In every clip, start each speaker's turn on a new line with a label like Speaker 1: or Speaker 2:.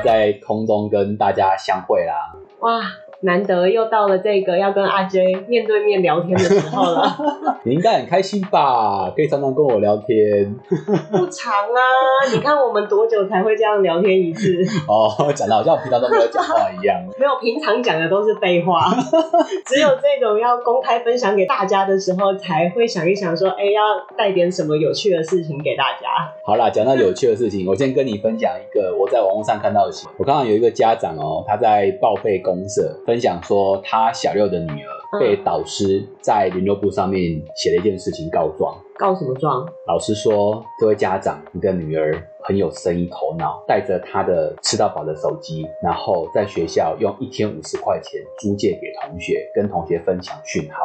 Speaker 1: 在空中跟大家相会啦！
Speaker 2: 哇，难得又到了这个要跟阿 J 面对面聊天的时候了。
Speaker 1: 你应该很开心吧？可以常常跟我聊天。
Speaker 2: 不长啊，你看我们多久才会这样聊天一次？
Speaker 1: 哦，讲的好像我平常都没有讲话一样。
Speaker 2: 没有，平常讲的都是废话，只有这种要公开分享给大家的时候，才会想一想说，哎，要带点什么有趣的事情给大家。
Speaker 1: 好啦，讲到有趣的事情，我先跟你分享一个我在网络上看到的新闻。我看到有一个家长哦，他在报备公社分享说，他小六的女儿被导师在联络簿上面写了一件事情告状。
Speaker 2: 告什么状？
Speaker 1: 老师说，这位家长，你的女儿很有生意头脑，带着她的吃到饱的手机，然后在学校用一天五十块钱租借给同学，跟同学分享讯号。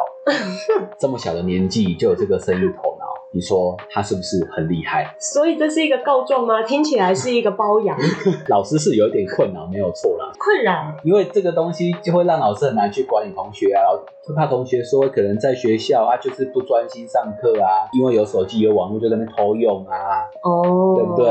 Speaker 1: 这么小的年纪就有这个生意头脑，你说他是不是很厉害？
Speaker 2: 所以这是一个告状吗？听起来是一个包养。
Speaker 1: 老师是有点困扰，没有错啦。
Speaker 2: 困扰，
Speaker 1: 因为这个东西就会让老师很难去管理同学啊，会怕同学说可能在学校啊就是不专心上课啊，因为有手机有网络就在那边偷用啊，
Speaker 2: 哦，
Speaker 1: 对不对？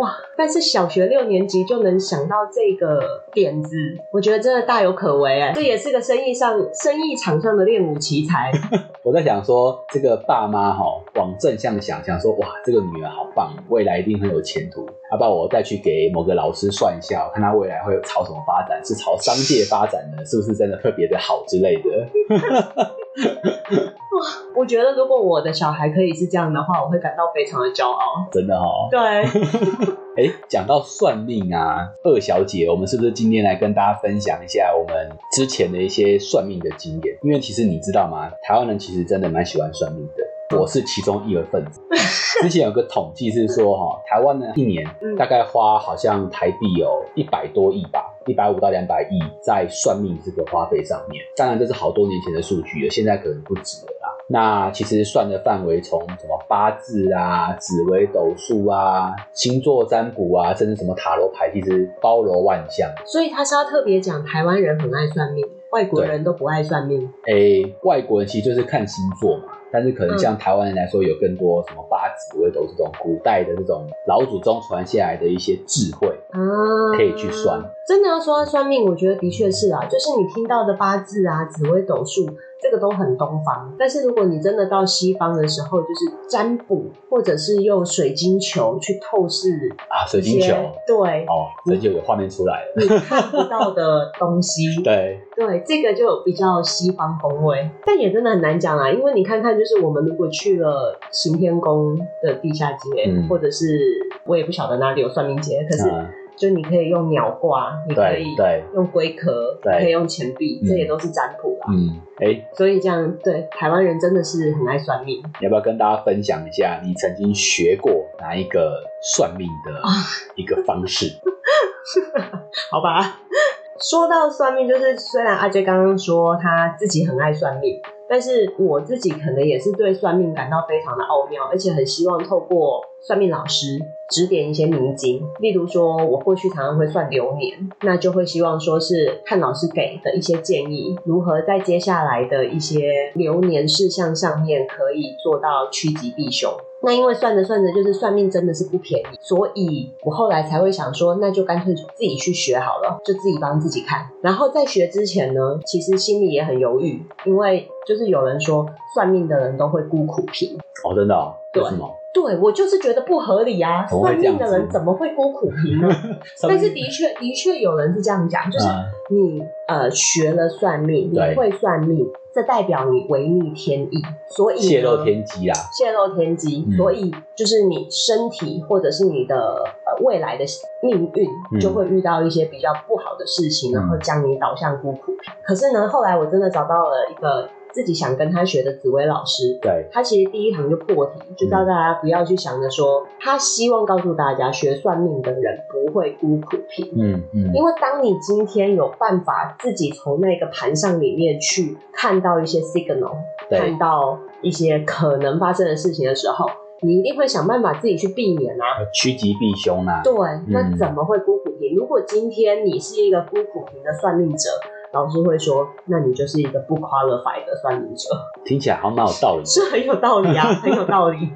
Speaker 2: 哇！但是小学六年级就能想到这个点子，我觉得真的大有可为哎，这也是个生意上生意场上的练武奇才。
Speaker 1: 我在想说，这个爸妈哈，往正向想，想说哇，这个女儿好棒，未来一定很有前途。要不要我再去给某个老师算一下，看他未来会朝什么发展，是朝商界发展呢，是不是真的特别的好之类的？
Speaker 2: 哇，我觉得如果我的小孩可以是这样的话，我会感到非常的骄傲。
Speaker 1: 真的哦。
Speaker 2: 对，
Speaker 1: 哎，讲到算命啊，二小姐，我们是不是今天来跟大家分享一下我们之前的一些算命的经验？因为其实你知道吗？台湾人其实真的蛮喜欢算命的，我是其中一个分子。之前有个统计是说，哈，台湾呢一年大概花好像台币有一百多亿吧。一百五到两百亿在算命这个花费上面，当然这是好多年前的数据了，现在可能不止了啦。那其实算的范围从什么八字啊、紫微斗数啊、星座占卜啊，甚至什么塔罗牌，其实包罗万象。
Speaker 2: 所以他是要特别讲台湾人很爱算命，外国人都不爱算命。
Speaker 1: 诶，外国人其实就是看星座嘛。但是可能像台湾人来说，有更多什么八字、会都是这种古代的这种老祖宗传下来的一些智慧啊，可以去算。
Speaker 2: 真的要说算命，我觉得的确是啊，就是你听到的八字啊、紫微斗数。这个都很东方，但是如果你真的到西方的时候，就是占卜，或者是用水晶球去透视
Speaker 1: 啊，水晶球，
Speaker 2: 对，
Speaker 1: 哦，这就有画面出来了，
Speaker 2: 你看不到的东西，
Speaker 1: 对，
Speaker 2: 对，这个就比较西方风味，但也真的很难讲啊，因为你看看，就是我们如果去了行天宫的地下街，或者是我也不晓得哪里有算命街，可是。就你可以用鸟卦，你可以用龟壳，可以用钱币，这也都是占卜啦。
Speaker 1: 嗯，哎，
Speaker 2: 所以这样对台湾人真的是很爱算命。
Speaker 1: 要不要跟大家分享一下你曾经学过哪一个算命的一个方式？
Speaker 2: 好吧，说到算命，就是虽然阿杰刚刚说他自己很爱算命。但是我自己可能也是对算命感到非常的奥妙，而且很希望透过算命老师指点一些迷津。例如说，我过去常常会算流年，那就会希望说是看老师给的一些建议，如何在接下来的一些流年事项上面可以做到趋吉避凶。那因为算着算着，就是算命真的是不便宜，所以我后来才会想说，那就干脆自己去学好了，就自己帮自己看。然后在学之前呢，其实心里也很犹豫，因为就是有人说算命的人都会孤苦贫
Speaker 1: 哦，真的？为什么？
Speaker 2: 对我就是觉得不合理啊！算命的人怎么会孤苦平呢？但是的确，的确有人是这样讲，就是你呃学了算命，你会算命。这代表你违逆天意，所以
Speaker 1: 泄露天机啊！
Speaker 2: 泄露天机，所以就是你身体或者是你的呃未来的命运就会遇到一些比较不好的事情，然后将你导向孤苦贫。可是呢，后来我真的找到了一个。自己想跟他学的紫薇老师，
Speaker 1: 对
Speaker 2: 他其实第一堂就破题，就叫大家不要去想着说，他希望告诉大家，学算命的人不会孤苦贫。嗯嗯，因为当你今天有办法自己从那个盘上里面去看到一些 signal，看到一些可能发生的事情的时候，你一定会想办法自己去避免啊，
Speaker 1: 趋吉避凶啊。
Speaker 2: 对，那怎么会孤苦贫？如果今天你是一个孤苦贫的算命者。老师会说：“那你就是一个不 qualified 的算命者。”
Speaker 1: 听起来好像蛮有道理，
Speaker 2: 是很有道理啊，很有道理。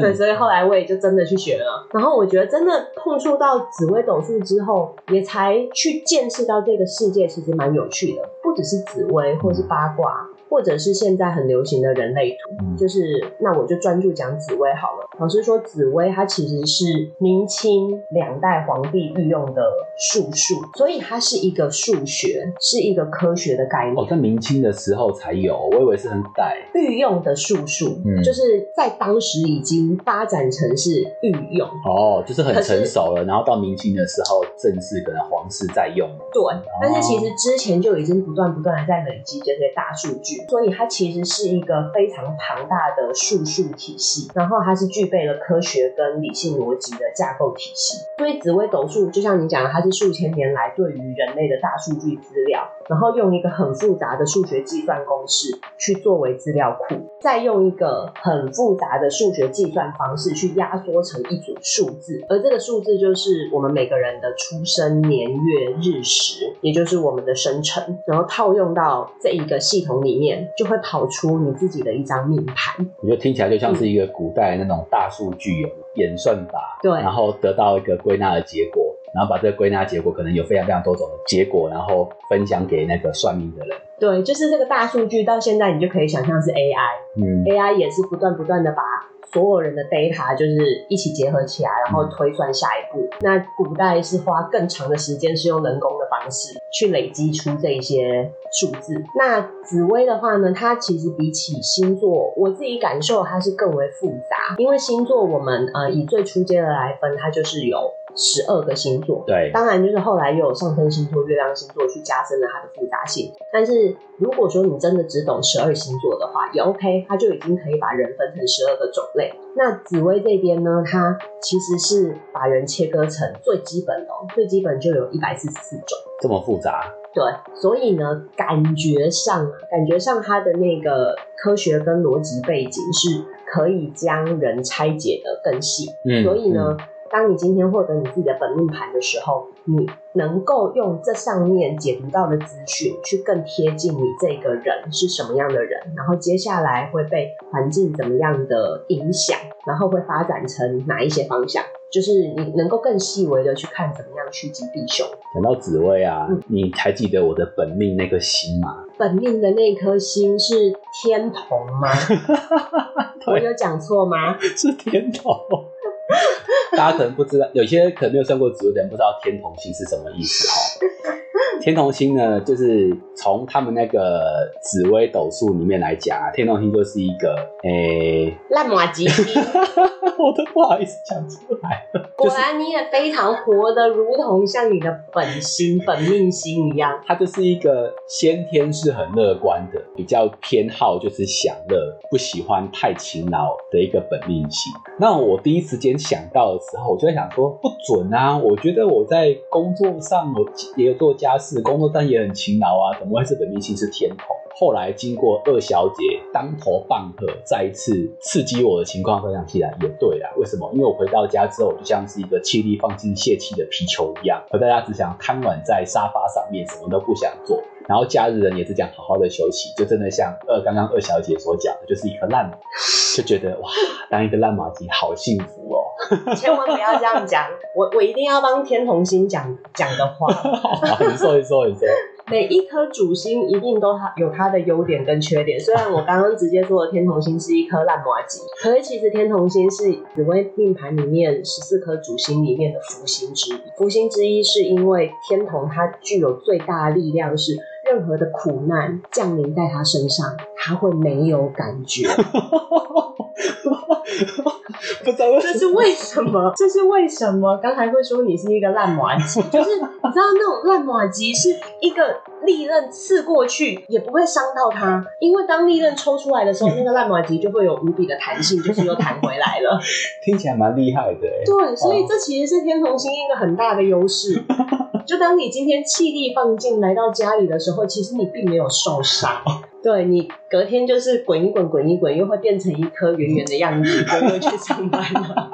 Speaker 2: 对，所以后来我也就真的去学了。然后我觉得真的碰触到紫微斗数之后，也才去见识到这个世界其实蛮有趣的，不只是紫微或是八卦。或者是现在很流行的人类图，就是那我就专注讲紫薇好了。老师说紫薇它其实是明清两代皇帝御用的术数，所以它是一个数学，是一个科学的概念。
Speaker 1: 哦，在明清的时候才有，我以为是很代
Speaker 2: 御用的术数，嗯，就是在当时已经发展成是御用。
Speaker 1: 哦，就是很成熟了，然后到明清的时候正式可能皇室在用。
Speaker 2: 对，但是其实之前就已经不断不断的在累积这些大数据。所以它其实是一个非常庞大的数数体系，然后它是具备了科学跟理性逻辑的架构体系。所以紫微斗数就像你讲的，它是数千年来对于人类的大数据资料，然后用一个很复杂的数学计算公式去作为资料库，再用一个很复杂的数学计算方式去压缩成一组数字，而这个数字就是我们每个人的出生年月日时，也就是我们的生辰，然后套用到这一个系统里面。就会跑出你自己的一张命盘。
Speaker 1: 我觉得听起来就像是一个古代那种大数据演算法，
Speaker 2: 对，
Speaker 1: 然后得到一个归纳的结果，然后把这个归纳结果可能有非常非常多种的结果，然后分享给那个算命的人。
Speaker 2: 对，就是这个大数据到现在你就可以想象是 AI，嗯，AI 也是不断不断的把。所有人的 data 就是一起结合起来，然后推算下一步。那古代是花更长的时间，是用人工的方式去累积出这一些数字。那紫薇的话呢，它其实比起星座，我自己感受它是更为复杂。因为星座我们呃以最初阶的来分，它就是有。十二个星座，
Speaker 1: 对，
Speaker 2: 当然就是后来又有上升星座、月亮星座去加深了它的复杂性。但是如果说你真的只懂十二星座的话，也 OK，它就已经可以把人分成十二个种类。那紫薇这边呢，它其实是把人切割成最基本的，最基本就有一百四十四种，
Speaker 1: 这么复杂？
Speaker 2: 对，所以呢，感觉上，感觉上它的那个科学跟逻辑背景是可以将人拆解的更细。嗯，所以呢。当你今天获得你自己的本命盘的时候，你能够用这上面解读到的资讯，去更贴近你这个人是什么样的人，然后接下来会被环境怎么样的影响，然后会发展成哪一些方向，就是你能够更细微的去看怎么样趋吉避凶。
Speaker 1: 讲到紫薇啊，你还记得我的本命那颗星吗？
Speaker 2: 本命的那颗星是天同吗？我有讲错吗？
Speaker 1: 是天同。大家可能不知道，有些可能没有算过紫微的人不知道天同星是什么意思哈。天同星呢，就是从他们那个紫微斗数里面来讲啊，天同星就是一个诶
Speaker 2: 烂马吉星。
Speaker 1: 我都不好意思讲出来了。
Speaker 2: 果然你也非常活得，如同像你的本心、本命星一样。
Speaker 1: 他就是一个先天是很乐观的，比较偏好就是享乐，不喜欢太勤劳的一个本命星。那我第一时间想到的时候，我就在想说，不准啊！我觉得我在工作上我也有做家事，工作但也很勤劳啊，怎么会是本命星是天同？后来经过二小姐当头棒喝，再一次刺激我的情况，回想起来也对啦。为什么？因为我回到家之后，就像是一个气力放进泄气的皮球一样，回到家只想瘫软在沙发上面，什么都不想做。然后假日人也是讲好好的休息，就真的像二刚刚二小姐所讲的，就是一颗烂，就觉得哇，当一个烂马吉好幸福哦。
Speaker 2: 千万不要这样讲，我 我一定要帮天童星讲讲的话。
Speaker 1: 你说你说你说。
Speaker 2: 每一颗主星一定都它有它的优点跟缺点。虽然我刚刚直接说的天童星是一颗烂马吉，可是其实天童星是紫微命盘里面十四颗主星里面的福星之一。福星之一是因为天童它具有最大的力量，是任何的苦难降临在他身上，他会没有感觉。
Speaker 1: 不知道
Speaker 2: 这是为什么？这是为什么？刚才会说你是一个烂马吉，就是 你知道那种烂马吉是一个利刃刺过去也不会伤到它，因为当利刃抽出来的时候，那个烂马吉就会有无比的弹性，就是又弹回来了。
Speaker 1: 听起来蛮厉害的，
Speaker 2: 对，所以这其实是天同星一个很大的优势。就当你今天气力放尽来到家里的时候，其实你并没有受伤。对你隔天就是滚一滚，滚一滚，又会变成一颗圆圆的样子，就又去上班了。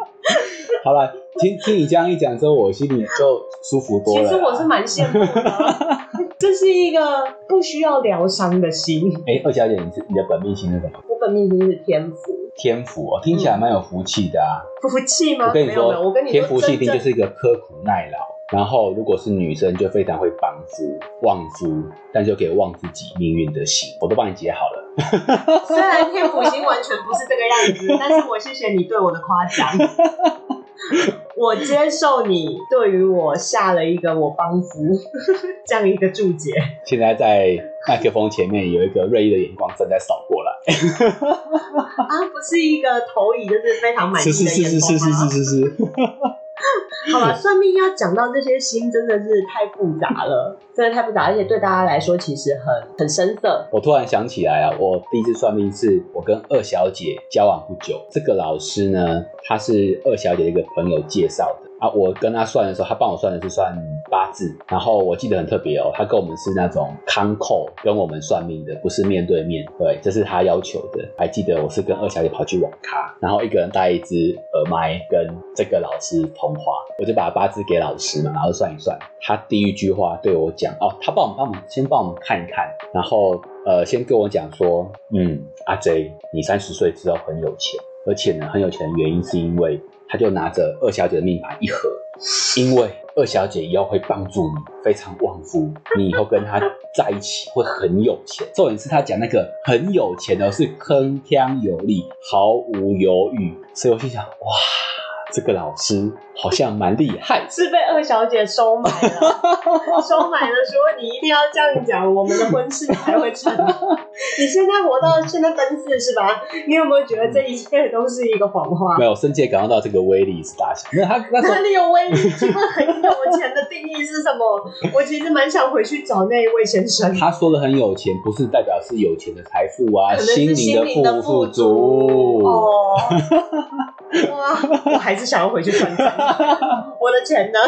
Speaker 1: 好了，听听你这样一讲之后，我心里就舒服多
Speaker 2: 了。其实我是蛮羡慕的，这是一个不需要疗伤的心。
Speaker 1: 哎，二小姐，你是你的本命星是什么？
Speaker 2: 我本命星是天府。
Speaker 1: 天府哦，听起来蛮有福气的啊。
Speaker 2: 福气吗？
Speaker 1: 我跟你说
Speaker 2: 我跟，你说
Speaker 1: 天福气一定就是一个刻苦耐劳，然后如果是女生就非常会帮夫、旺夫，但就可以旺自己命运的心，我都帮你解好了。
Speaker 2: 虽然天府星完全不是这个样子，但是我谢谢你对我的夸奖。我接受你对于我下了一个我帮扶 这样一个注解。
Speaker 1: 现在在麦克风前面有一个锐意的眼光正在扫过来，
Speaker 2: 啊，不是一个投影就是非常满意
Speaker 1: 是
Speaker 2: 的眼
Speaker 1: 是是是？是是是是是，
Speaker 2: 好吧，算命要讲到这些心真的是太复杂了，真的太复杂，而且对大家来说其实很很深色。
Speaker 1: 我突然想起来啊，我第一次算命是我跟二小姐交往不久，这个老师呢，他是二小姐的一个朋友介绍的我跟他算的时候，他帮我算的是算八字，然后我记得很特别哦，他跟我们是那种康扣跟我们算命的，不是面对面，对，这是他要求的。还记得我是跟二小姐跑去网咖，然后一个人带一支耳麦跟这个老师通话，我就把八字给老师嘛，然后算一算，他第一句话对我讲哦，他帮我们帮我们先帮我们看一看，然后呃先跟我讲说，嗯，阿 J，你三十岁之后很有钱，而且呢很有钱的原因是因为他就拿着二小姐的命盘一合，因为二小姐以后会帮助你，非常旺夫，你以后跟她在一起会很有钱。重点是他讲那个很有钱的是铿锵有力，毫无犹豫，所以我心想，哇，这个老师好像蛮厉害。
Speaker 2: 是被二小姐收买了，收买了说你一定要这样讲，我们的婚事才会成。你现在活到现在奔四是吧？你有没有觉得这一切都是一个谎话
Speaker 1: 没？有，深切感受到这个威力是大小。因为他那时候
Speaker 2: 哪里有威力？请问很有钱的定义是什么？我其实蛮想回去找那一位先生。
Speaker 1: 他说的很有钱，不是代表是有钱的财富啊，
Speaker 2: 心灵的
Speaker 1: 富
Speaker 2: 富足哦。哇，我还是想要回去看看 我的钱呢。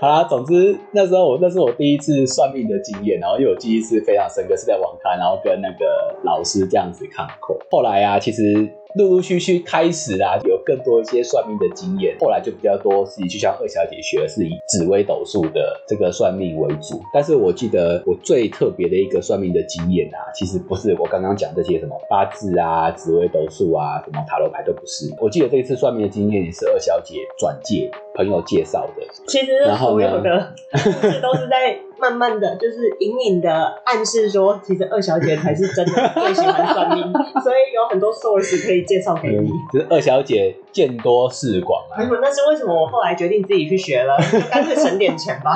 Speaker 1: 好啦，总之那时候我那是我第一次算命的经验，然后因为我记忆是非常深刻，是在网咖，然后跟那个老师这样子看过。后来啊，其实陆陆续续开始啦，有更多一些算命的经验，后来就比较多自己去向二小姐学的是以紫微斗数的这个算命为主。但是我记得我最特别的一个算命的经验啊，其实不是我刚刚讲这些什么八字啊、紫微斗数啊、什么塔罗牌都不是。我记得这一次算命的经验也是二小姐转介朋友介绍的。
Speaker 2: 其实
Speaker 1: 然后呢
Speaker 2: 都是在慢慢的就是隐隐的暗示说，其实二小姐才是真的最喜欢算命，所以有很多 source 可以介绍给
Speaker 1: 嗯
Speaker 2: 你。，
Speaker 1: 就是二小姐见多识广啊。
Speaker 2: 那是为什么我后来决定自己去学了，就 干脆省点钱吧。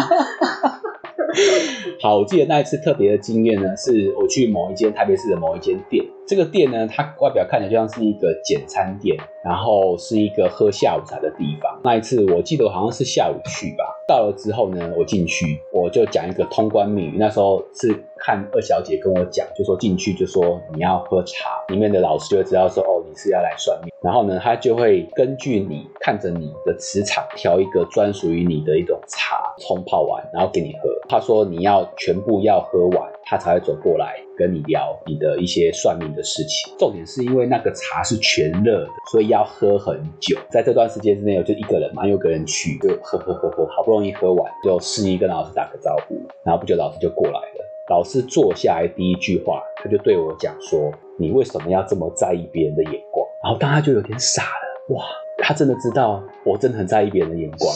Speaker 1: 好，我记得那一次特别的经验呢，是我去某一间台北市的某一间店，这个店呢，它外表看起来就像是一个简餐店，然后是一个喝下午茶的地方。那一次我记得我好像是下午去吧，到了之后呢，我进去我就讲一个通关密语，那时候是看二小姐跟我讲，就说进去就说你要喝茶，里面的老师就知道说哦是要来算命，然后呢他就会根据你看着你的磁场调一个专属于你的一种茶，冲泡完然后给你喝。他说你要全部要喝完，他才会走过来跟你聊你的一些算命的事情。重点是因为那个茶是全热的，所以要喝很久。在这段时间之内，我就一个人嘛，又有个人去，就喝喝喝喝，好不容易喝完，就示意跟老师打个招呼，然后不久老师就过来了。老师坐下来第一句话，他就对我讲说：“你为什么要这么在意别人的眼光？”然后当他就有点傻了，哇，他真的知道我真的很在意别人的眼光。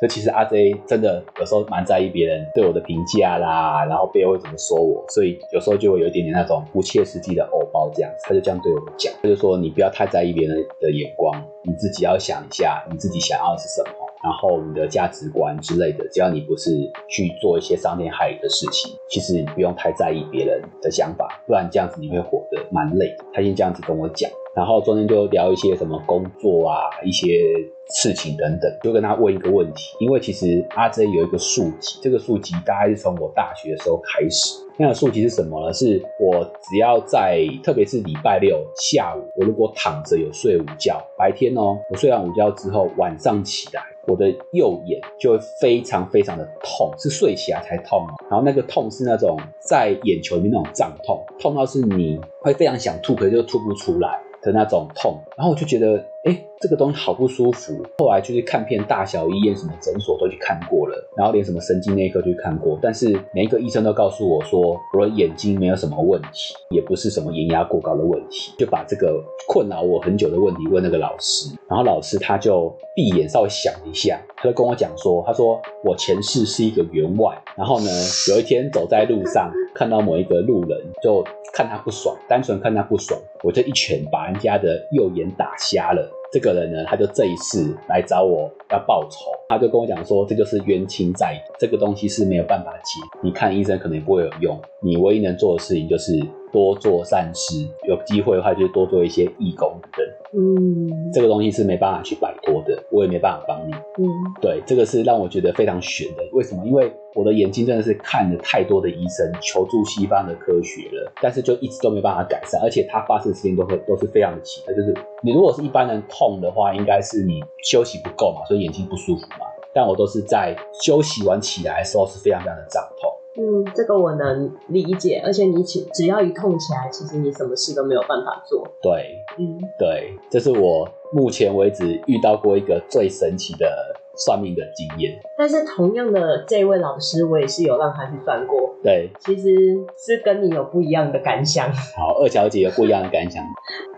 Speaker 1: 那其实阿 J 真的有时候蛮在意别人对我的评价啦，然后背后会怎么说我，所以有时候就会有一点点那种不切实际的偶包这样子。他就这样对我讲，他就说你不要太在意别人的眼光，你自己要想一下你自己想要的是什么，然后你的价值观之类的，只要你不是去做一些伤天害理的事情，其实你不用太在意别人的想法，不然这样子你会活得蛮累的。他先这样子跟我讲。然后中间就聊一些什么工作啊，一些事情等等，就跟他问一个问题，因为其实阿 J 有一个数级，这个数级大概是从我大学的时候开始。那个数级是什么呢？是我只要在，特别是礼拜六下午，我如果躺着有睡午觉，白天哦，我睡完午觉之后，晚上起来，我的右眼就会非常非常的痛，是睡起来才痛哦。然后那个痛是那种在眼球里面那种胀痛，痛到是你会非常想吐，可是就吐不出来。的那种痛，然后我就觉得，哎，这个东西好不舒服。后来就去看遍大小医院，什么诊所都去看过了，然后连什么神经内科都去看过，但是每一个医生都告诉我说，我的眼睛没有什么问题，也不是什么眼压过高的问题，就把这个困扰我很久的问题问那个老师，然后老师他就闭眼稍微想一下，他就跟我讲说，他说我前世是一个员外，然后呢，有一天走在路上看到某一个路人，就看他不爽，单纯看他不爽，我就一拳把人家的右眼打瞎了。这个人呢，他就这一次来找我要报仇，他就跟我讲说，这就是冤亲债，这个东西是没有办法解，你看医生可能也不会有用，你唯一能做的事情就是多做善事，有机会的话就多做一些义工等。嗯，这个东西是没办法去摆脱的，我也没办法帮你。嗯，对，这个是让我觉得非常悬的。为什么？因为我的眼睛真的是看了太多的医生，求助西方的科学了，但是就一直都没办法改善，而且它发生时间都会都是非常的奇特。就是你如果是一般人痛的话，应该是你休息不够嘛，所以眼睛不舒服嘛。但我都是在休息完起来的时候是非常非常的胀痛。
Speaker 2: 嗯，这个我能理解，而且你只只要一痛起来，其实你什么事都没有办法做。
Speaker 1: 对，嗯，对，这是我目前为止遇到过一个最神奇的算命的经验。
Speaker 2: 但是同样的这位老师，我也是有让他去算过。
Speaker 1: 对，
Speaker 2: 其实是跟你有不一样的感想。
Speaker 1: 好，二小姐有不一样的感想。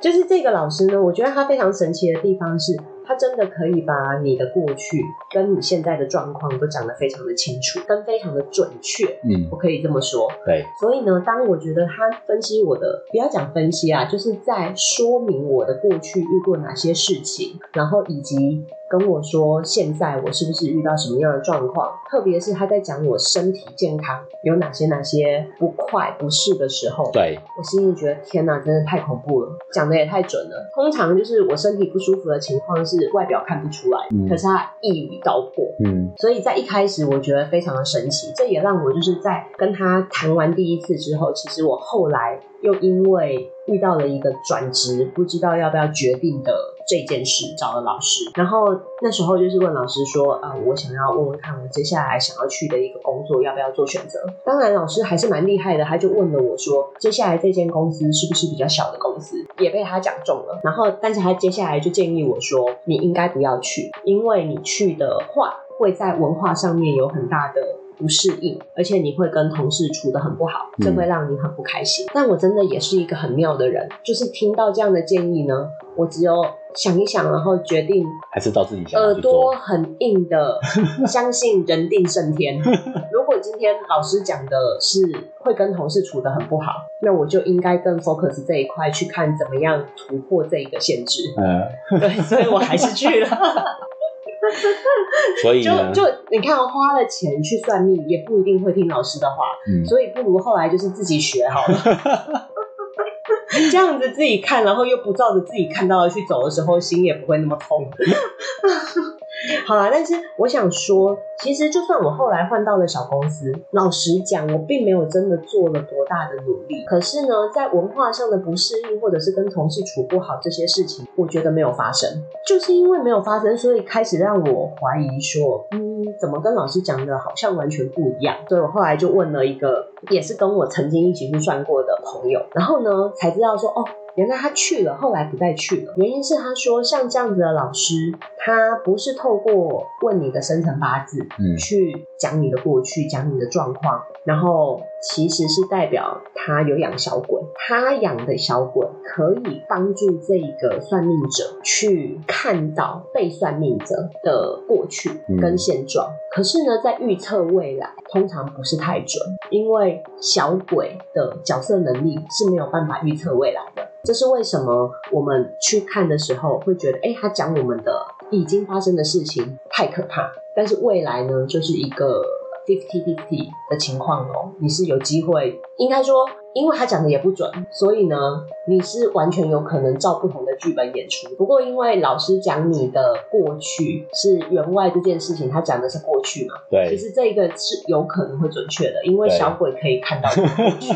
Speaker 2: 就是这个老师呢，我觉得他非常神奇的地方是。他真的可以把你的过去跟你现在的状况都讲得非常的清楚，跟非常的准确。嗯，我可以这么说。
Speaker 1: 对。
Speaker 2: 所以呢，当我觉得他分析我的，不要讲分析啊，就是在说明我的过去遇过哪些事情，然后以及。跟我说，现在我是不是遇到什么样的状况？特别是他在讲我身体健康有哪些哪些不快不适的时候，
Speaker 1: 对
Speaker 2: 我心里觉得天哪，真的太恐怖了，讲的也太准了。通常就是我身体不舒服的情况是外表看不出来，可是他一语道破。嗯，所以在一开始我觉得非常的神奇，这也让我就是在跟他谈完第一次之后，其实我后来又因为遇到了一个转职，不知道要不要决定的。这件事找了老师，然后那时候就是问老师说，啊，我想要问问看，我接下来想要去的一个工作要不要做选择？当然，老师还是蛮厉害的，他就问了我说，接下来这间公司是不是比较小的公司？也被他讲中了。然后，但是他接下来就建议我说，你应该不要去，因为你去的话会在文化上面有很大的。不适应，而且你会跟同事处的很不好，这会让你很不开心。但我真的也是一个很妙的人，就是听到这样的建议呢，我只有想一想，然后决定
Speaker 1: 还是到自己想
Speaker 2: 耳朵很硬的，相信人定胜天。如果今天老师讲的是会跟同事处的很不好，那我就应该更 focus 这一块去看怎么样突破这一个限制。嗯，对，所以我还是去了。
Speaker 1: 所以
Speaker 2: 就就你看，花了钱去算命，也不一定会听老师的话，所以不如后来就是自己学好了。这样子自己看，然后又不照着自己看到的去走的时候，心也不会那么痛。好啦，但是我想说，其实就算我后来换到了小公司，老实讲，我并没有真的做了多大的努力。可是呢，在文化上的不适应，或者是跟同事处不好这些事情，我觉得没有发生。就是因为没有发生，所以开始让我怀疑说，嗯，怎么跟老师讲的好像完全不一样？所以我后来就问了一个，也是跟我曾经一起去算过的朋友，然后呢，才知道说，哦。原来他去了，后来不再去了。原因是他说，像这样子的老师，他不是透过问你的生辰八字，嗯，去讲你的过去，讲你的状况，然后其实是代表他有养小鬼，他养的小鬼可以帮助这一个算命者去看到被算命者的过去跟现状。可是呢，在预测未来，通常不是太准，因为小鬼的角色能力是没有办法预测未来的。这是为什么我们去看的时候会觉得，哎，他讲我们的已经发生的事情太可怕，但是未来呢，就是一个 fifty fifty 的情况哦，你是有机会，应该说。因为他讲的也不准，所以呢，你是完全有可能照不同的剧本演出。不过，因为老师讲你的过去是员外这件事情，他讲的是过去嘛，
Speaker 1: 对，
Speaker 2: 其实这个是有可能会准确的，因为小鬼可以看到过去。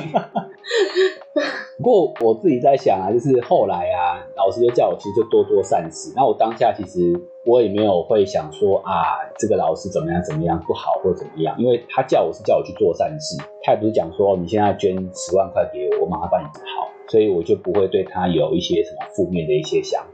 Speaker 1: 不过我自己在想啊，就是后来啊，老师就叫我其实就多做善事。那我当下其实我也没有会想说啊，这个老师怎么样怎么样不好或怎么样，因为他叫我是叫我去做善事，他也不是讲说你现在捐十万块给我，我马上帮你治好。所以我就不会对他有一些什么负面的一些想法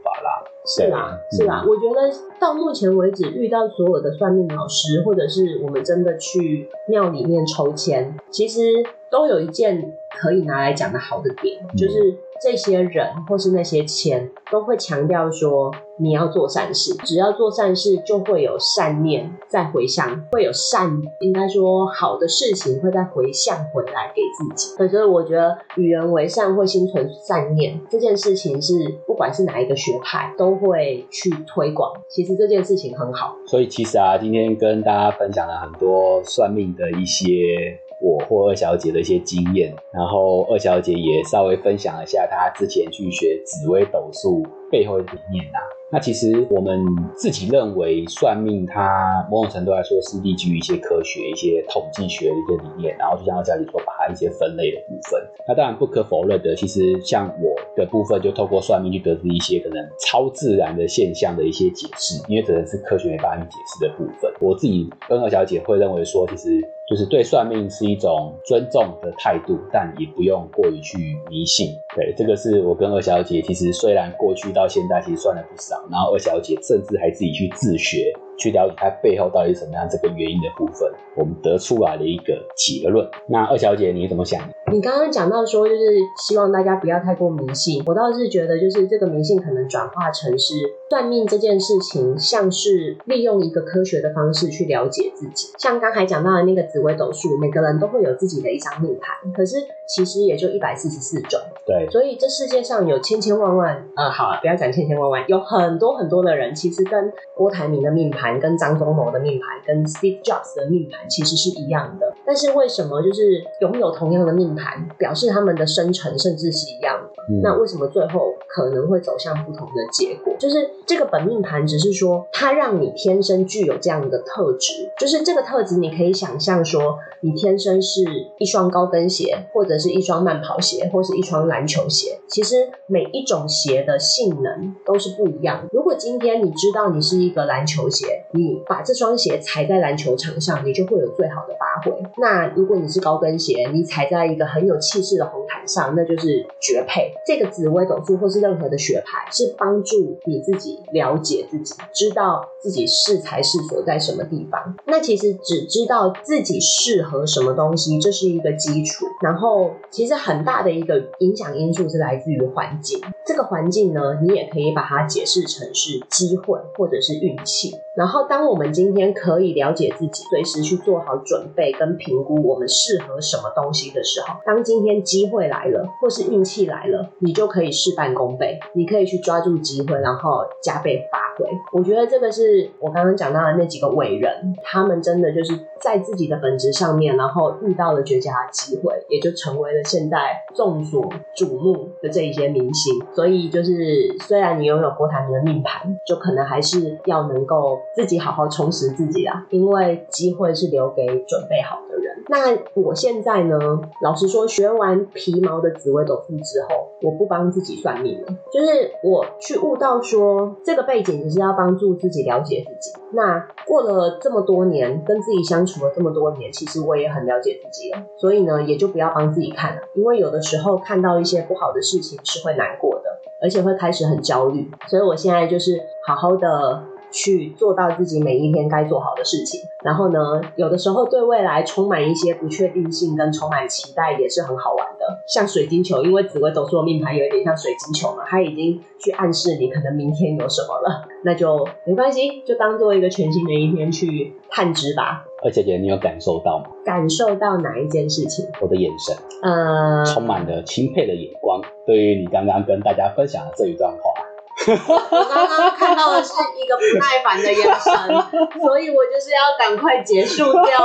Speaker 2: 是啦，是啦，我觉得到目前为止遇到所有的算命老师，或者是我们真的去庙里面抽签，其实都有一件可以拿来讲的好的点，就是这些人或是那些钱都会强调说。你要做善事，只要做善事，就会有善念再回向，会有善，应该说好的事情会再回向回来给自己。所以我觉得与人为善或心存善念这件事情，是不管是哪一个学派都会去推广。其实这件事情很好。
Speaker 1: 所以其实啊，今天跟大家分享了很多算命的一些我或二小姐的一些经验，然后二小姐也稍微分享一下她之前去学紫微斗数背后的理念呐。那其实我们自己认为，算命它某种程度来说是立基于一些科学、一些统计学的一些理念，然后就像我家里说，把它一些分类的部分。那当然不可否认的，其实像我的部分，就透过算命去得知一些可能超自然的现象的一些解释，因为这是科学没办法去解释的部分。我自己跟二小姐会认为说，其实。就是对算命是一种尊重的态度，但也不用过于去迷信。对，这个是我跟二小姐，其实虽然过去到现在其实算了不少，然后二小姐甚至还自己去自学。去了解她背后到底是什么样这个原因的部分，我们得出来的一个结论。那二小姐你怎么想？
Speaker 2: 你刚刚讲到说，就是希望大家不要太过迷信。我倒是觉得，就是这个迷信可能转化成是算命这件事情，像是利用一个科学的方式去了解自己。像刚才讲到的那个紫微斗数，每个人都会有自己的一张命盘，可是其实也就一百四十四种。
Speaker 1: 对，
Speaker 2: 所以这世界上有千千万万，呃，好了，不要讲千千万万，有很多很多的人，其实跟郭台铭的命盘。跟张忠谋的命盘，跟 Steve Jobs 的命盘其实是一样的，但是为什么就是拥有同样的命盘，表示他们的生辰甚至是一样的？那为什么最后可能会走向不同的结果？就是这个本命盘只是说，它让你天生具有这样的特质，就是这个特质，你可以想象说，你天生是一双高跟鞋，或者是一双慢跑鞋，或是一双篮球鞋。其实每一种鞋的性能都是不一样。如果今天你知道你是一个篮球鞋，你把这双鞋踩在篮球场上，你就会有最好的发挥。那如果你是高跟鞋，你踩在一个很有气势的红毯上，那就是绝配。这个紫微斗数或是任何的学派，是帮助你自己了解自己，知道自己适才是所在什么地方。那其实只知道自己适合什么东西，这是一个基础。然后其实很大的一个影响因素是来自于环境。这个环境呢，你也可以把它解释成是机会或者是运气。然后，当我们今天可以了解自己，随时去做好准备跟评估我们适合什么东西的时候，当今天机会来了，或是运气来了，你就可以事半功倍。你可以去抓住机会，然后加倍发挥。我觉得这个是我刚刚讲到的那几个伟人，他们真的就是在自己的本职上面，然后遇到了绝佳的机会，也就成为了现在众所瞩目的这一些明星。所以，就是虽然你拥有郭台铭的命盘，就可能还是要能够。自己好好充实自己啊，因为机会是留给准备好的人。那我现在呢，老实说，学完皮毛的紫微斗数之后，我不帮自己算命了，就是我去悟到说，这个背景是要帮助自己了解自己。那过了这么多年，跟自己相处了这么多年，其实我也很了解自己了，所以呢，也就不要帮自己看了，因为有的时候看到一些不好的事情是会难过的，而且会开始很焦虑。所以我现在就是好好的。去做到自己每一天该做好的事情，然后呢，有的时候对未来充满一些不确定性跟充满期待也是很好玩的。像水晶球，因为紫薇斗数的命盘有一点像水晶球嘛，它已经去暗示你可能明天有什么了，那就没关系，就当做一个全新的一天去探知吧。
Speaker 1: 二姐姐，你有感受到吗？
Speaker 2: 感受到哪一件事情？
Speaker 1: 我的眼神，呃，充满了钦佩的眼光。对于你刚刚跟大家分享的这一段话。
Speaker 2: 我刚刚看到的是一个不耐烦的眼神，所以我就是要赶快结束掉。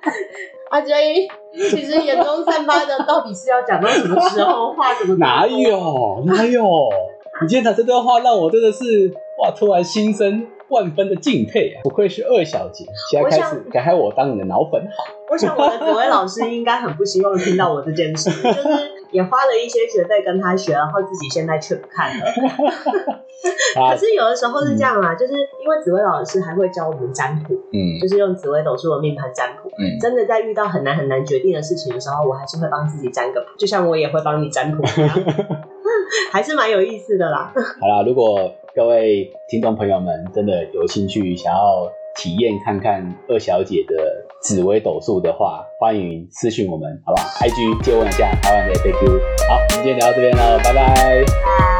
Speaker 2: 阿 J，其实眼中散发的到底是要讲到什么时候？话怎么
Speaker 1: 哪有哪有？你今天讲这段话，让我真的是哇，突然心生万分的敬佩啊！不愧是二小姐，现在开始改开我当你的脑粉好。
Speaker 2: 我想我的紫薇老师应该很不希望听到我这件事，就是。也花了一些学费跟他学，然后自己现在却不看了。
Speaker 1: 啊
Speaker 2: 可，是有的时候是这样啦，就是因为紫薇老师还会教我们占卜，
Speaker 1: 嗯
Speaker 2: 就是用紫薇斗数的命盘占卜。
Speaker 1: 嗯，
Speaker 2: 真的在遇到很难很难决定的事情的时候，我还是会帮自己占个卜，就像我也会帮你占卜一样，还是蛮有意思的啦。
Speaker 1: 好啦，如果各位听众朋友们真的有兴趣想要体验看看二小姐的紫微斗数的话，欢迎私讯我们，好不好？IG 借问一下台湾的 FAQ。好，我们今天聊到这边喽，拜。
Speaker 2: 拜。